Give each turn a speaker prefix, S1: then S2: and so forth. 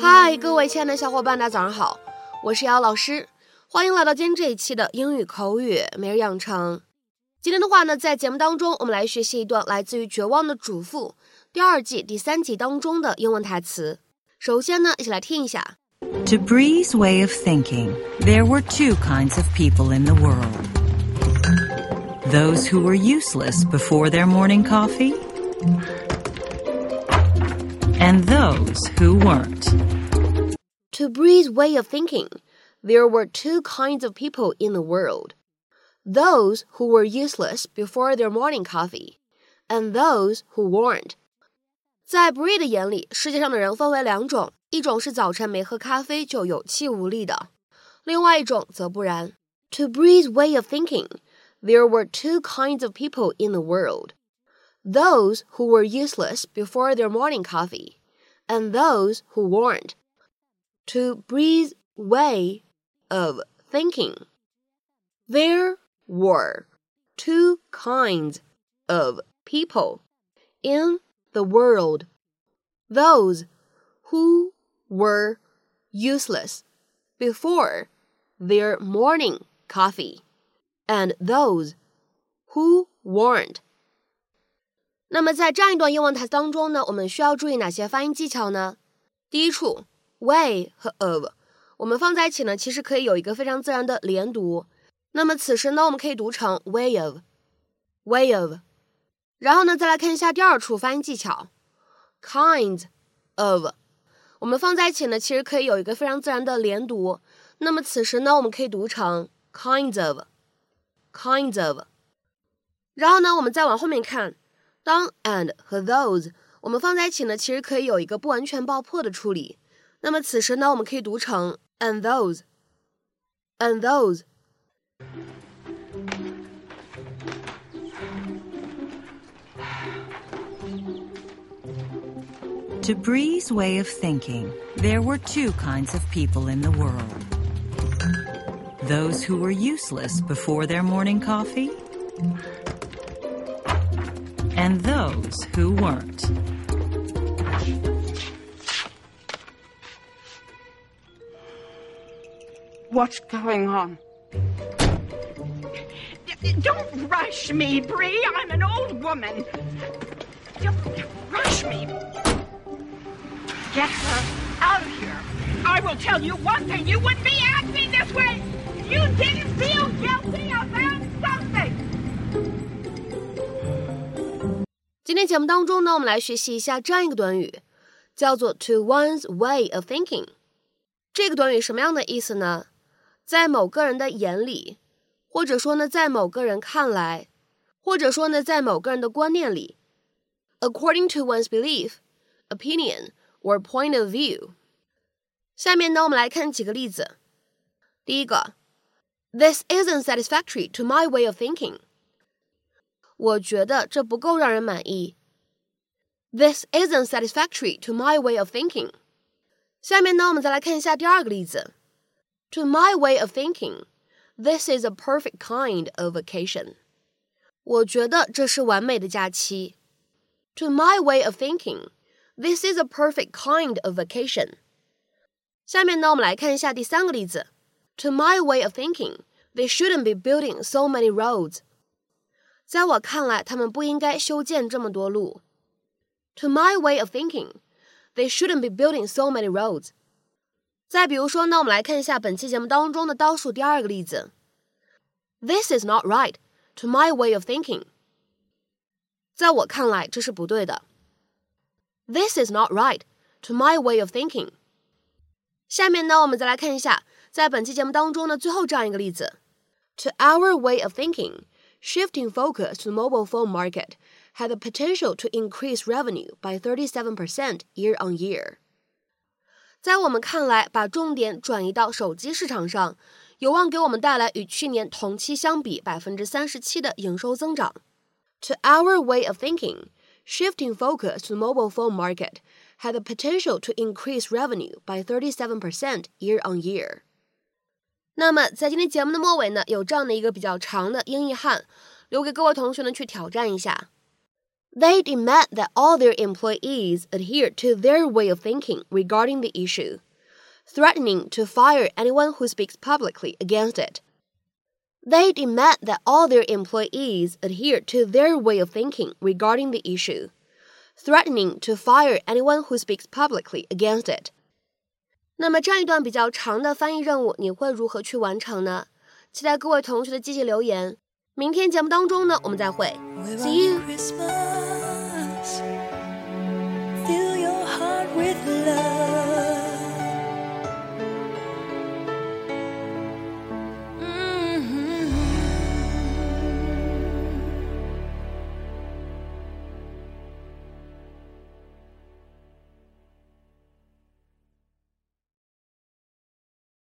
S1: 嗨各位亲爱的小伙伴，大家早上好，我是姚老师，欢迎来到今天这一期的英语口语每日养成。今天的话呢，在节目当中，我们来学习一段来自于《绝望的主妇》第二季第三集当中的英文台词。首先呢，一起来听一下。
S2: To Bree's way of thinking, there were two kinds of people in the world. Those who were useless before their morning coffee, and those who weren't.
S1: To Bree's way of thinking, there were two kinds of people in the world those who were useless before their morning coffee, and those who weren't. 在 Bree 的眼里，世界上的人分为两种，一种是早晨没喝咖啡就有气无力的，另外一种则不然。To Bree's way of thinking, there were two kinds of people in the world those who were useless before their morning coffee, and those who weren't. To Bree's way of thinking, there were two kinds of people in the world those who were useless before their morning coffee and those who weren't. 那么在这样一段英文台词当中呢，我们需要注意哪些发音技巧呢？第一处 way 和 of 我们放在一起呢，其实可以有一个非常自然的连读。那么此时呢，我们可以读成 way of，way of。然后呢，再来看一下第二处发音技巧，kind of，我们放在一起呢，其实可以有一个非常自然的连读。那么此时呢，我们可以读成 kinds of，kinds of。然后呢，我们再往后面看，当 and 和 those 我们放在一起呢，其实可以有一个不完全爆破的处理。那么此时呢，我们可以读成 and those，and
S2: those。To Bree's way of thinking, there were two kinds of people in the world those who were useless before their morning coffee, and those who weren't.
S3: What's going on?
S4: Don't rush me, Bree. I'm an old woman. Don't rush me. Get her out of here. I will tell you one thing. You wouldn't be acting this way. You didn't feel guilty about
S1: 今天节目当中呢，我们来学习一下这样一个短语，叫做 "to one's way of thinking"。这个短语什么样的意思呢？在某个人的眼里，或者说呢，在某个人看来，或者说呢，在某个人的观念里，according to one's belief, opinion or point of view。下面呢，我们来看几个例子。第一个，This isn't satisfactory to my way of thinking。我觉得这不够让人满意。This isn't satisfactory to my way of thinking。下面呢，我们再来看一下第二个例子。To my way of thinking, this is a perfect kind of vacation. 我觉得这是完美的假期。To my way of thinking, this is a perfect kind of vacation. 下面呢，我们来看一下第三个例子。To my way of thinking, they shouldn't be building so many roads. 在我看来，他们不应该修建这么多路。To my way of thinking, they shouldn't be building so many roads. 再比如说呢，我们来看一下本期节目当中的倒数第二个例子。This is not right to my way of thinking。在我看来，这是不对的。This is not right to my way of thinking。下面呢，我们再来看一下，在本期节目当中的最后这样一个例子：To our way of thinking, shifting focus to the mobile phone market had the potential to increase revenue by 37% year on year. 在我们看来，把重点转移到手机市场上，有望给我们带来与去年同期相比百分之三十七的营收增长。To our way of thinking, shifting focus to the mobile phone market had the potential to increase revenue by 37% year on year. 那么，在今天节目的末尾呢，有这样的一个比较长的英译汉，留给各位同学呢去挑战一下。They demand that all their employees adhere to their way of thinking regarding the issue. threatening to fire anyone who speaks publicly against it. They demand that all their employees adhere to their way of thinking regarding the issue, threatening to fire anyone who speaks publicly against it. 那么这样一段比较长的翻译任务，你会如何去完成呢？期待各位同学的积极留言。明天节目当中呢，我们再会，See you。